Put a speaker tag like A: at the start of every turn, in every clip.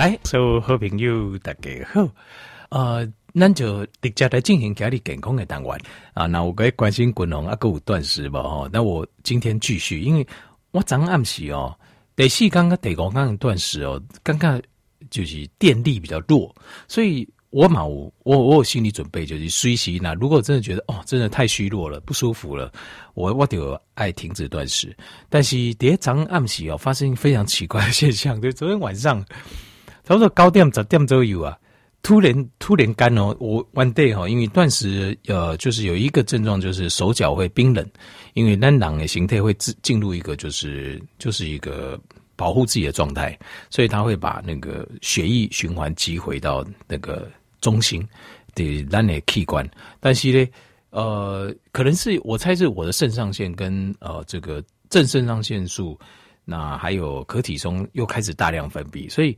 A: 来，所有好朋友大家好，呃，咱就直接来进行家里健康的单元啊。那我该关心滚龙啊，够有断食吧？哈，那我今天继续，因为我早上暗时哦，第四刚刚第五刚断食哦，刚刚就是电力比较弱，所以。我嘛，我我我有心理准备，就是随时那如果真的觉得哦，真的太虚弱了，不舒服了，我我就爱停止断食。但是第一早暗时哦，发生非常奇怪的现象，就昨天晚上差不多九点十点左右啊，突然突然干哦，我 one day 哈，因为断食呃，就是有一个症状，就是手脚会冰冷，因为那冷的形态会进进入一个就是就是一个。保护自己的状态，所以他会把那个血液循环击回到那个中心的那内器官。但是呢，呃，可能是我猜是我的肾上腺跟呃这个正肾上腺素，那还有可体松又开始大量分泌，所以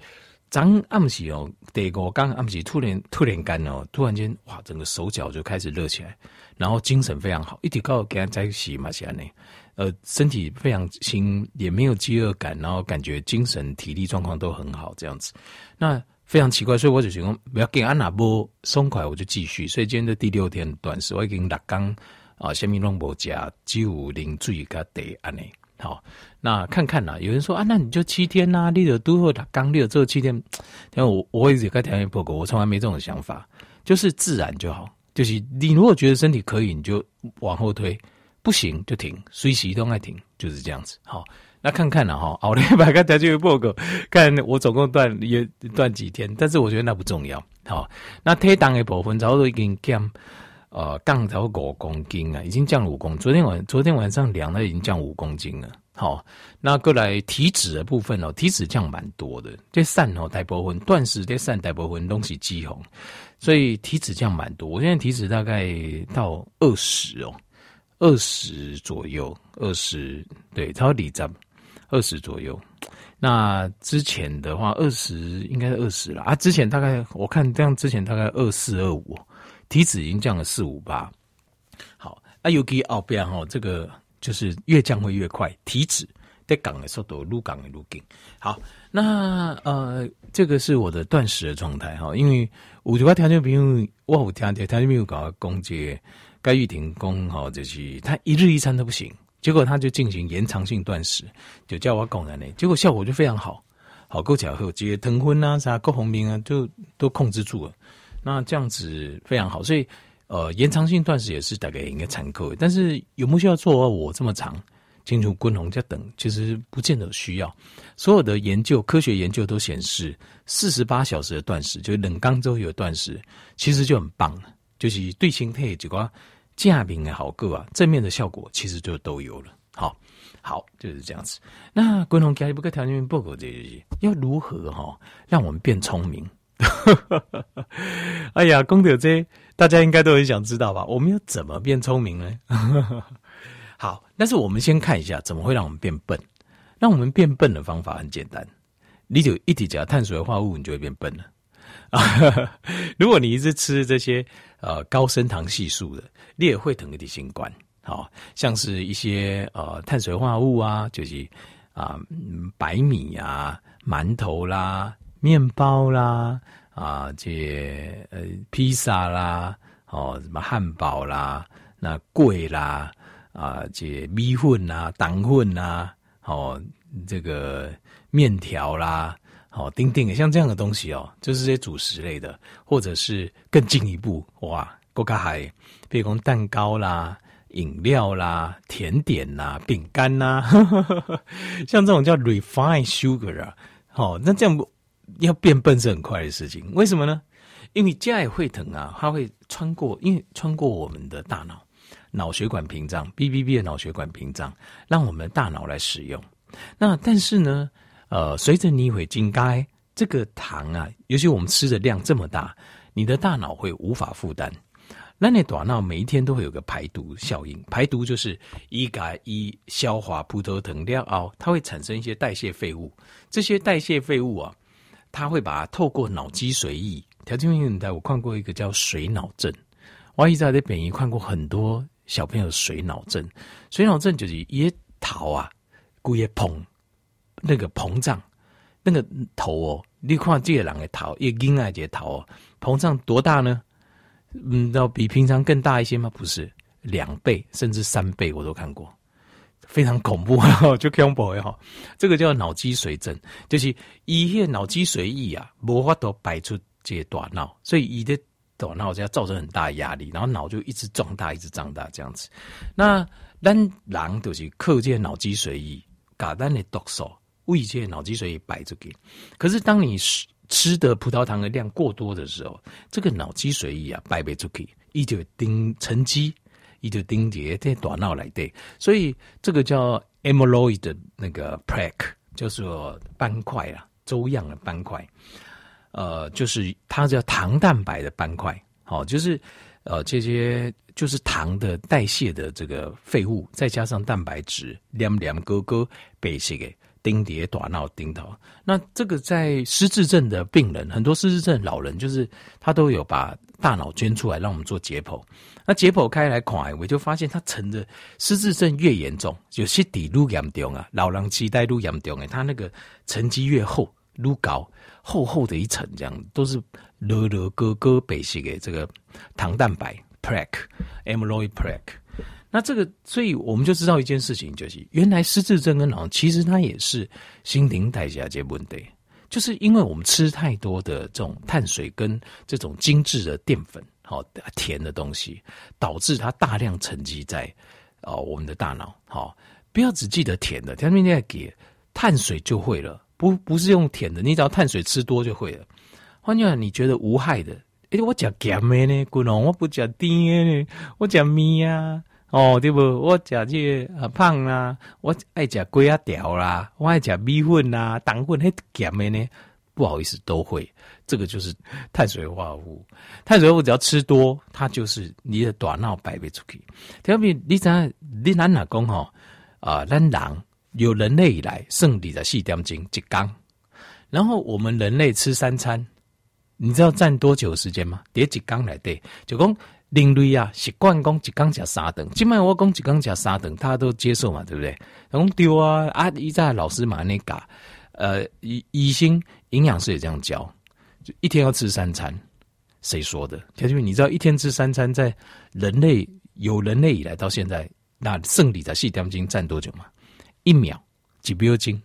A: 昨暗时哦，对我刚暗时突然突然间哦，突然间哇，整个手脚就开始热起来，然后精神非常好，一直告给他在一起嘛，现在呢。呃，身体非常轻，也没有饥饿感，然后感觉精神、体力状况都很好，这样子。那非常奇怪，所以我就想讲不要给安娜波松快，我就继续。所以今天的第六天短时，我已经六天啊，虾米拢无食，只有啉水加茶安尼。好，那看看啦，有人说啊，那你就七天呐、啊，你就都会六天，你就做七天。然后我我一直在条件报告，我从来没这种想法，就是自然就好。就是你如果觉得身体可以，你就往后推。不行就停，随时都爱停，就是这样子。好，那看看了哈，好嘞，把个条件报告，看我总共断也断几天，但是我觉得那不重要。好，那体重的部分差不多已经降，呃，降到五公斤啊，已经降五公斤。昨天晚昨天晚上量了，已经降五公斤了。好，那过来体脂的部分哦，体脂降蛮多的。这散哦，大部分断食这散大部分东西肌红，所以体脂降蛮多。我现在体脂大概到二十哦。二十左右，二十对，超底站二十左右。那之前的话，二十应该是二十了啊。之前大概我看这样，之前大概二四二五，体脂已经降了四五八。好，啊，尤其后边哈，这个就是越降会越快，体脂在降的速度，路降的路紧。好，那呃，这个是我的断食的状态哈，因为我就话条件比如我有听条件没有搞攻击。该玉婷公哈，就是他一日一餐都不行，结果他就进行延长性断食，就叫我讲的呢，结果效果就非常好，好够巧后，这些疼昏啊啥各方面啊，就都控制住了，那这样子非常好，所以呃延长性断食也是大概应该参考，但是有没有需要做我这么长，进入滚红加等，其实不见得需要。所有的研究，科学研究都显示，四十八小时的断食，就冷刚周有断食，其实就很棒了，就是对心态这个。架名的好个啊，正面的效果其实就都有了。好，好就是这样子。那共同家不个条件报告这些，要如何哈让我们变聪明？哎呀，功德这大家应该都很想知道吧？我们要怎么变聪明呢？好，但是我们先看一下怎么会让我们变笨。让我们变笨的方法很简单，你就一直加碳水化合物，你就会变笨了。如果你一直吃这些呃高升糖系数的，你也会疼个的新冠，好像是一些呃碳水化合物啊，就是啊、呃、白米啊、馒头啦、面包啦啊，这呃披萨啦，哦什么汉堡啦、那贵啦啊，这米粉啊、糖粉啊，哦这个面条啦。哦，丁丁像这样的东西哦，就是这些主食类的，或者是更进一步哇，更加还比如说蛋糕啦、饮料啦、甜点啦、饼干啦，像这种叫 refined sugar 啊，好，那这样要变笨是很快的事情，为什么呢？因为加也会疼啊，它会穿过，因为穿过我们的大脑脑血管屏障，BBB 的脑血管屏障，让我们的大脑来使用。那但是呢？呃，随着你会进该这个糖啊，尤其我们吃的量这么大，你的大脑会无法负担。那你大脑每一天都会有个排毒效应，排毒就是一改一消化葡萄糖料哦，它会产生一些代谢废物。这些代谢废物啊，它会把透过脑脊髓液。条件性的，我看过一个叫水脑症。我一直在北医看过很多小朋友水脑症，水脑症就是一逃啊，故意膨。那个膨胀，那个头哦，你看这个人的头，一个婴儿的头哦，膨胀多大呢？嗯，要比平常更大一些吗？不是，两倍甚至三倍，我都看过，非常恐怖，就恐怖哈。这个叫脑积水症，就是一些脑积水液啊，无法都排出这些大脑，所以一的大脑就要造成很大的压力，然后脑就一直壮大，一直长大这样子。那咱人就是靠这脑积水液，把咱的毒素为这脑积水液排出去。可是当你吃的葡萄糖的量过多的时候，这个脑积水液啊，排不出去，一就丁沉积，一就丁结在大脑来对，所以这个叫 amyloid 的那个 plaque，就是说斑块啊，粥样的斑块，呃，就是它叫糖蛋白的斑块，好，就是呃这些就是糖的代谢的这个废物，再加上蛋白质，两两个个被这个。丁蝶短闹丁头，那这个在失智症的病人，很多失智症老人，就是他都有把大脑捐出来让我们做解剖。那解剖开来看，我就发现他沉的失智症越严重，就失智愈严重啊，老人痴呆愈严重诶，他那个沉积越厚，愈高，厚厚的一层，这样都是勒勒哥哥背式的这个糖蛋白 plaque，amyloid plaque。那这个，所以我们就知道一件事情，就是原来失智症跟老，其实它也是心灵代谢这问题，就是因为我们吃太多的这种碳水跟这种精致的淀粉，好甜的东西，导致它大量沉积在哦我们的大脑。好，不要只记得甜的，天天在给碳水就会了，不不是用甜的，你只要碳水吃多就会了。换句话，你觉得无害的，诶，我讲咸的呢，滚龙，我不讲甜的呢，我讲米啊。哦，对不？我食这个胖啦，我爱食龟仔条啦，我爱食米粉啦，糖分很咸的呢。不好意思，都会。这个就是碳水化合物，碳水化合物只要吃多，它就是你的大脑排不出去。特别你知你咱哪讲吼啊？咱人有人类以来剩二十四点钟一缸，然后我们人类吃三餐，你知道占多久时间吗？叠几缸来对，就讲。另类啊，习惯讲一缸吃三顿，今麦我讲一缸吃三顿，他都接受嘛，对不对？讲丢啊，啊，一在老师嘛那嘎，呃，医医生营养师也这样教，就一天要吃三餐，谁说的？条件你知道一天吃三餐，在人类有人类以来到现在，那胜利在细点钟占多久吗？一秒几秒钟，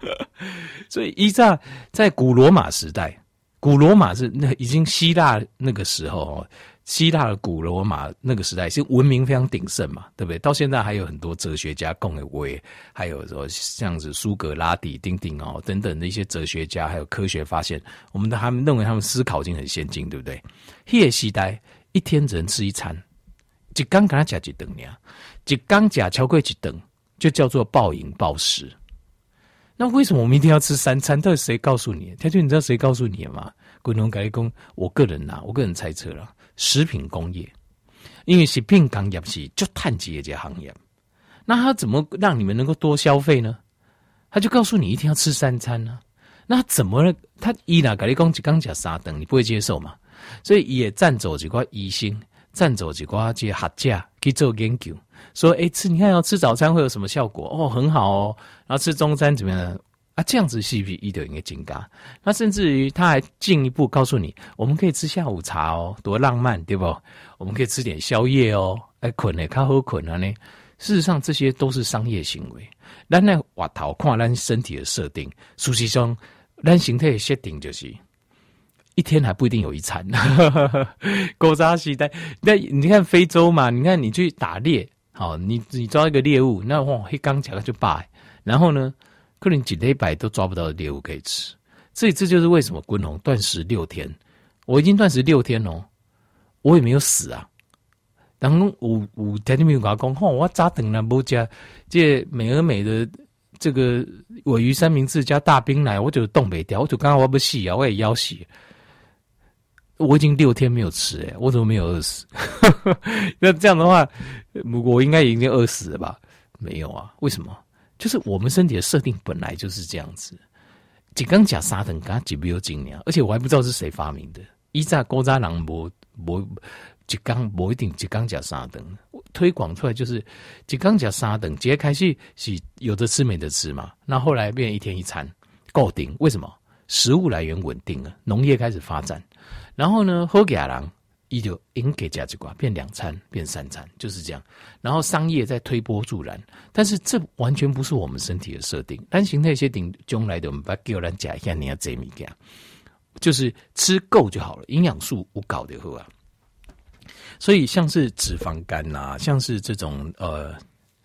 A: 所以依在在古罗马时代，古罗马是那已经希腊那个时候哦。希腊的古罗马那个时代是文明非常鼎盛嘛，对不对？到现在还有很多哲学家共为为，还有说像是苏格拉底、丁丁哦等等的一些哲学家，还有科学发现，我们的他们认为他们思考已经很先进，对不对？那个时代一天只能吃一餐，一缸给他加几顿呀？一缸加超过几顿就叫做暴饮暴食。那为什么我们一定要吃三餐？到底谁告诉你？他就你知道谁告诉你的吗？滚龙改工，我个人呐、我个人猜测了。食品工业，因为食品工业是就碳基的这行业，那他怎么让你们能够多消费呢？他就告诉你一天要吃三餐呢、啊。那怎么他伊那跟你讲几刚讲啥等，你不会接受嘛？所以也占走几块医生，占走几块这些学者去做研究，说哎吃你看要吃早餐会有什么效果？哦，很好哦。然后吃中餐怎么样？啊，这样子是不是一定应该增加？那甚至于他还进一步告诉你，我们可以吃下午茶哦，多浪漫，对不？我们可以吃点宵夜哦，哎，困呢，较好困啊呢。事实上，这些都是商业行为。咱来外头看咱身体的设定，实际上咱形态设定就是一天还不一定有一餐。古早时代，那你看非洲嘛，你看你去打猎，好，你你抓一个猎物，那哇，一刚起来就罢，然后呢？可能几礼拜都抓不到的猎物可以吃，所以这就是为什么滚红断食六天，我已经断食六天了，我也没有死啊。然后我我天天没有跟他讲，吼，我咋等了不加这美而美的这个鮪鱼三明治加大冰奶，我就冻不掉，我就刚刚我不洗啊，我也要洗。我已经六天没有吃诶，我怎么没有饿死？那这样的话，我应该已经饿死了吧？没有啊，为什么？就是我们身体的设定本来就是这样子，几缸甲沙等刚几秒钟呢？而且我还不知道是谁发明的。一炸高渣囊不不几缸不一定几缸甲沙等推广出来就是几缸甲沙等，直接开始是有的吃没得吃嘛。那后来变一天一餐，够顶，为什么？食物来源稳定了，农业开始发展，然后呢，好家人伊就应给价值观变两餐变三餐，就是这样。然后商业在推波助澜，但是这完全不是我们身体的设定。单形态些顶将来的，我们把给我来讲一下，你要怎么讲？就是吃够就好了，营养素无搞的好啊。所以像是脂肪肝呐、啊，像是这种呃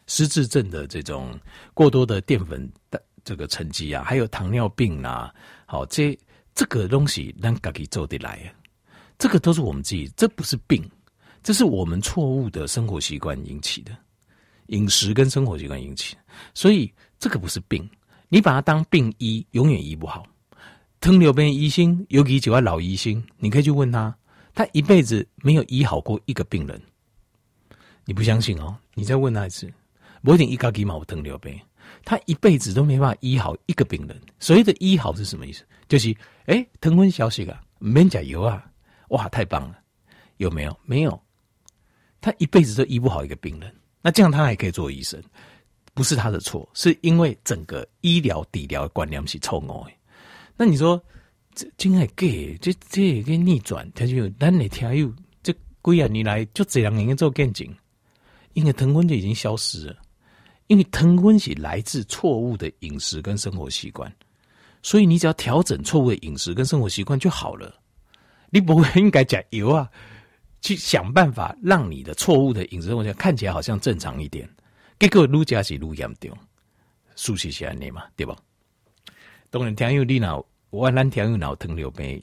A: 失智症的这种过多的淀粉的这个沉积啊，还有糖尿病啊，好，这这个东西咱自己做得来啊，这个都是我们自己，这不是病，这是我们错误的生活习惯引起的，饮食跟生活习惯引起的，所以这个不是病，你把它当病医，永远医不好。糖尿病医生，尤其几位老医生，你可以去问他。他一辈子没有医好过一个病人，你不相信哦？你再问他一次，我一定一高几毛糖尿病，他一辈子都没办法医好一个病人。所谓的医好是什么意思？就是哎，藤温消息啊，免加油啊，哇，太棒了，有没有？没有，他一辈子都医不好一个病人。那这样他还可以做医生，不是他的错，是因为整个医疗底疗观念是错误的。那你说？这真系假？这这个逆转，他就咱你听有这归啊你来就这样人家做见证，因为糖分就已经消失了，因为糖分是来自错误的饮食跟生活习惯，所以你只要调整错误的饮食跟生活习惯就好了。你不会应该讲油啊，去想办法让你的错误的饮食生活习惯看起来好像正常一点，结果愈加是愈严重，事实是安尼嘛，对吧？当然听有你脑。我蓝条有脑糖尿病，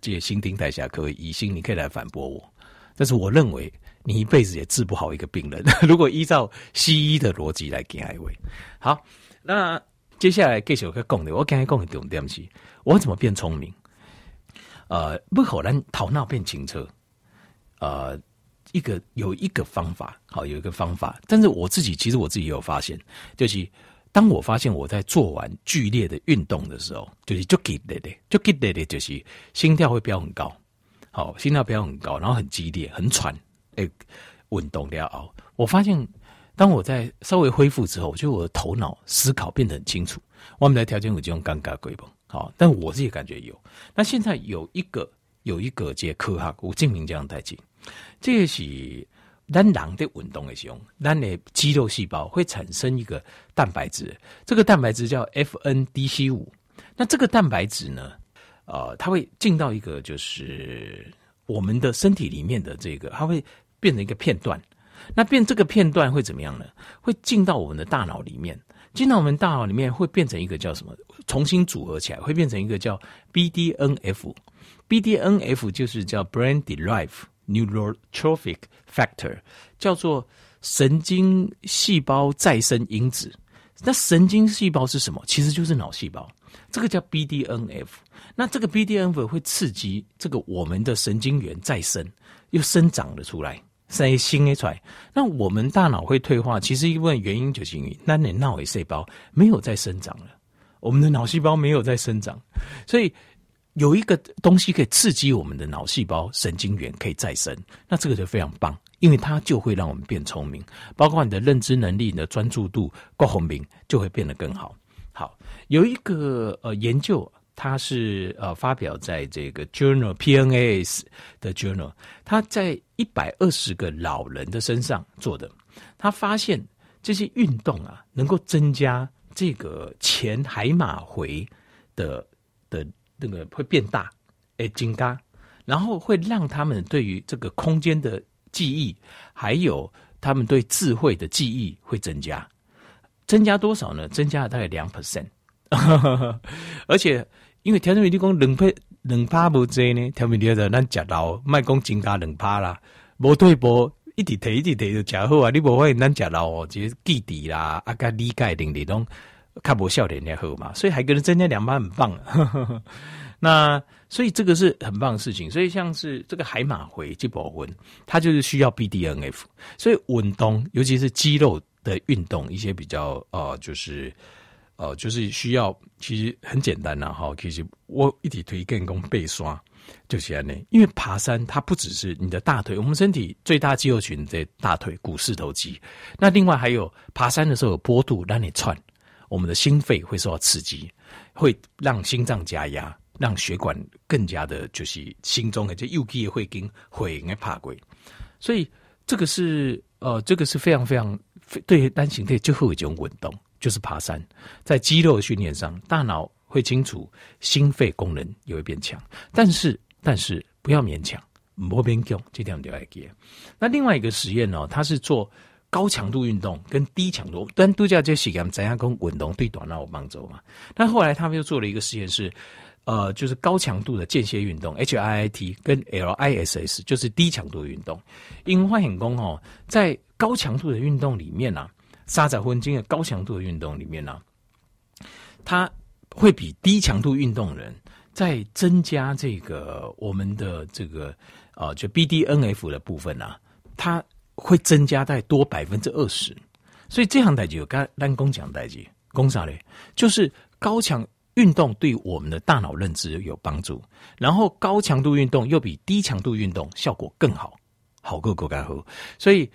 A: 这些新陈代谢科医生，你可以来反驳我。但是我认为你一辈子也治不好一个病人。如果依照西医的逻辑来给一位，好，那接下来继续去讲的，我刚才讲的重点是，我怎么变聪明？呃，不可能头脑变停车。呃，一个有一个方法，好，有一个方法。但是我自己其实我自己也有发现，就是。当我发现我在做完剧烈的运动的时候，就是就激烈的，就激烈的，就是心跳会飙很高，好，心跳飙很高，然后很激烈，很喘，诶，运动要熬。我发现，当我在稍微恢复之后，就我的头脑思考变得很清楚。我们来条件有这种尴尬鬼不？好，但我自己感觉有。那现在有一个有一个这科哈，我证明这样代志，这个是。咱人的运动的时候，咱的肌肉细胞会产生一个蛋白质，这个蛋白质叫 FNDC 五。那这个蛋白质呢，呃，它会进到一个就是我们的身体里面的这个，它会变成一个片段。那变这个片段会怎么样呢？会进到我们的大脑里面，进到我们大脑里面会变成一个叫什么？重新组合起来会变成一个叫 BDNF。BDNF 就是叫 Brain Derived Neurotrophic Factor 叫做神经细胞再生因子。那神经细胞是什么？其实就是脑细胞。这个叫 BDNF。那这个 BDNF 会刺激这个我们的神经元再生，又生长了出来，生新的出来。那我们大脑会退化，其实一部分原因就是因为那你脑细胞没有再生长了，我们的脑细胞没有再生长，所以。有一个东西可以刺激我们的脑细胞神经元可以再生，那这个就非常棒，因为它就会让我们变聪明，包括你的认知能力、你的专注度、高红明就会变得更好。好，有一个呃研究，它是呃发表在这个 Journal PNAS 的 Journal，它在一百二十个老人的身上做的，他发现这些运动啊，能够增加这个前海马回的的。那个会变大，诶，增加，然后会让他们对于这个空间的记忆，还有他们对智慧的记忆会增加，增加多少呢？增加了大概两 percent，而且因为调整你讲两趴两趴无济呢，调整你的咱食老卖讲增加两趴啦，无对无一直提一直提就食好啊，你无发现咱食老哦，就是记忆啦，啊个理解能力都。看不笑脸也好嘛，所以还给人增加两班很棒。那所以这个是很棒的事情。所以像是这个海马回去保温，它就是需要 BDNF。所以运动，尤其是肌肉的运动，一些比较呃，就是呃，就是需要，其实很简单呐哈。其实我一体推荐讲背刷，就是这样，因为爬山它不只是你的大腿，我们身体最大肌肉群在大腿股四头肌。那另外还有爬山的时候有坡度让你窜。我们的心肺会受到刺激，会让心脏加压，让血管更加的，就是心中的这右肌也会跟会应该怕鬼，所以这个是呃，这个是非常非常对单行腿最后一种运动，就是爬山，在肌肉训练上，大脑会清楚，心肺功能也会变强，但是但是不要勉强，莫勉强，这条就要记。那另外一个实验呢，它是做。高强度运动跟低强度，但度假这实验怎样跟运动对短脑有帮助嘛？但后来他们又做了一个实验，是呃，就是高强度的间歇运动 （HIIT） 跟 LISS，就是低强度运动。因为发现说哦，在高强度的运动里面呢、三十分钟的高强度的运动里面呢、它会比低强度运动人在增加这个我们的这个呃，就 BDNF 的部分啊，它。会增加在多百分之二十，所以这项代志有跟单工讲代志，讲啥嘞？就是高强运动对我们的大脑认知有帮助，然后高强度运动又比低强度运动效果更好，好过更加好。所以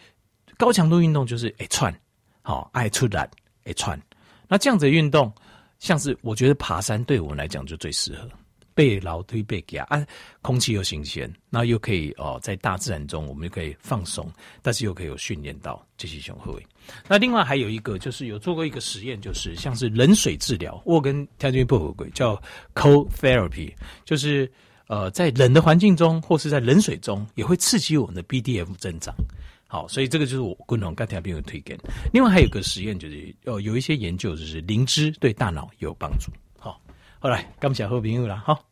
A: 高强度运动就是一窜，好爱出来一窜。那这样子的运动，像是我觉得爬山对我们来讲就最适合。背劳推背夹啊，空气又新鲜，那又可以哦，在大自然中我们就可以放松，但是又可以有训练到这些胸后卫。那另外还有一个就是有做过一个实验，就是像是冷水治疗，我跟条件不合规叫 cold therapy，就是呃在冷的环境中或是在冷水中也会刺激我们的 BDF 增长。好，所以这个就是我共同跟条件有推荐。另外还有个实验就是哦，有一些研究就是灵芝对大脑有帮助。好，后来咱们下好朋友了，好。